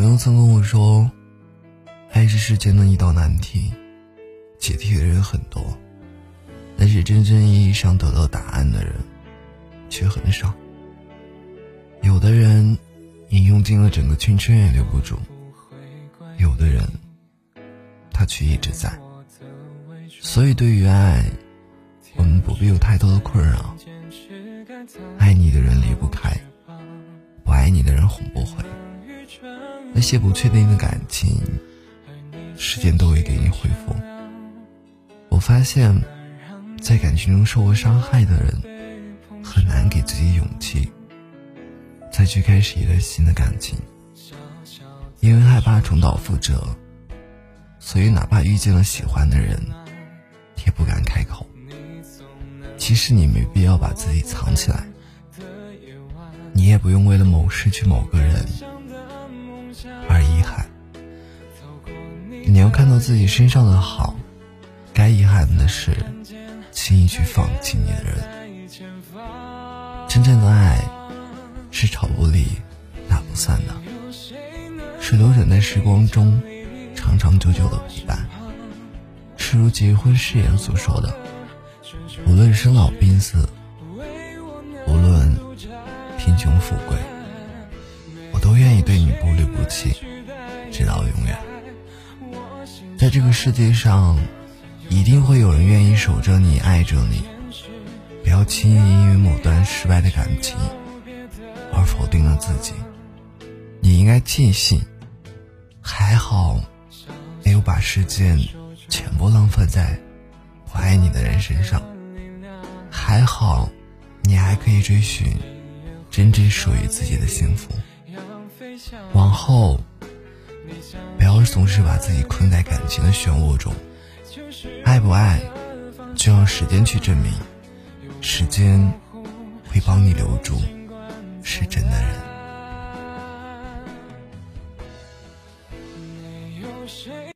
朋友曾跟我说，爱是世间的一道难题，解题的人很多，但是真正意义上得到答案的人却很少。有的人，你用尽了整个青春也留不住；有的人，他却一直在。所以，对于爱，我们不必有太多的困扰。爱你的人离不开，不爱你的人哄不回。那些不确定的感情，时间都会给你回复。我发现，在感情中受过伤害的人，很难给自己勇气，再去开始一段新的感情，因为害怕重蹈覆辙，所以哪怕遇见了喜欢的人，也不敢开口。其实你没必要把自己藏起来，你也不用为了某失去某个人。而遗憾，你要看到自己身上的好，该遗憾的是轻易去放弃你的人。真正的爱是吵不离、打不散的，是留枕在时光中长长久久的陪伴。是如结婚誓言所说的，无论生老病死，无论贫穷富贵。愿意对你不离不弃，直到永远。在这个世界上，一定会有人愿意守着你，爱着你。不要轻易因为某段失败的感情而否定了自己。你应该庆幸，还好没有把时间全部浪费在不爱你的人身上。还好，你还可以追寻真正属于自己的幸福。往后，不要总是把自己困在感情的漩涡中。爱不爱，就让时间去证明。时间会帮你留住是真的人。